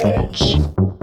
trance.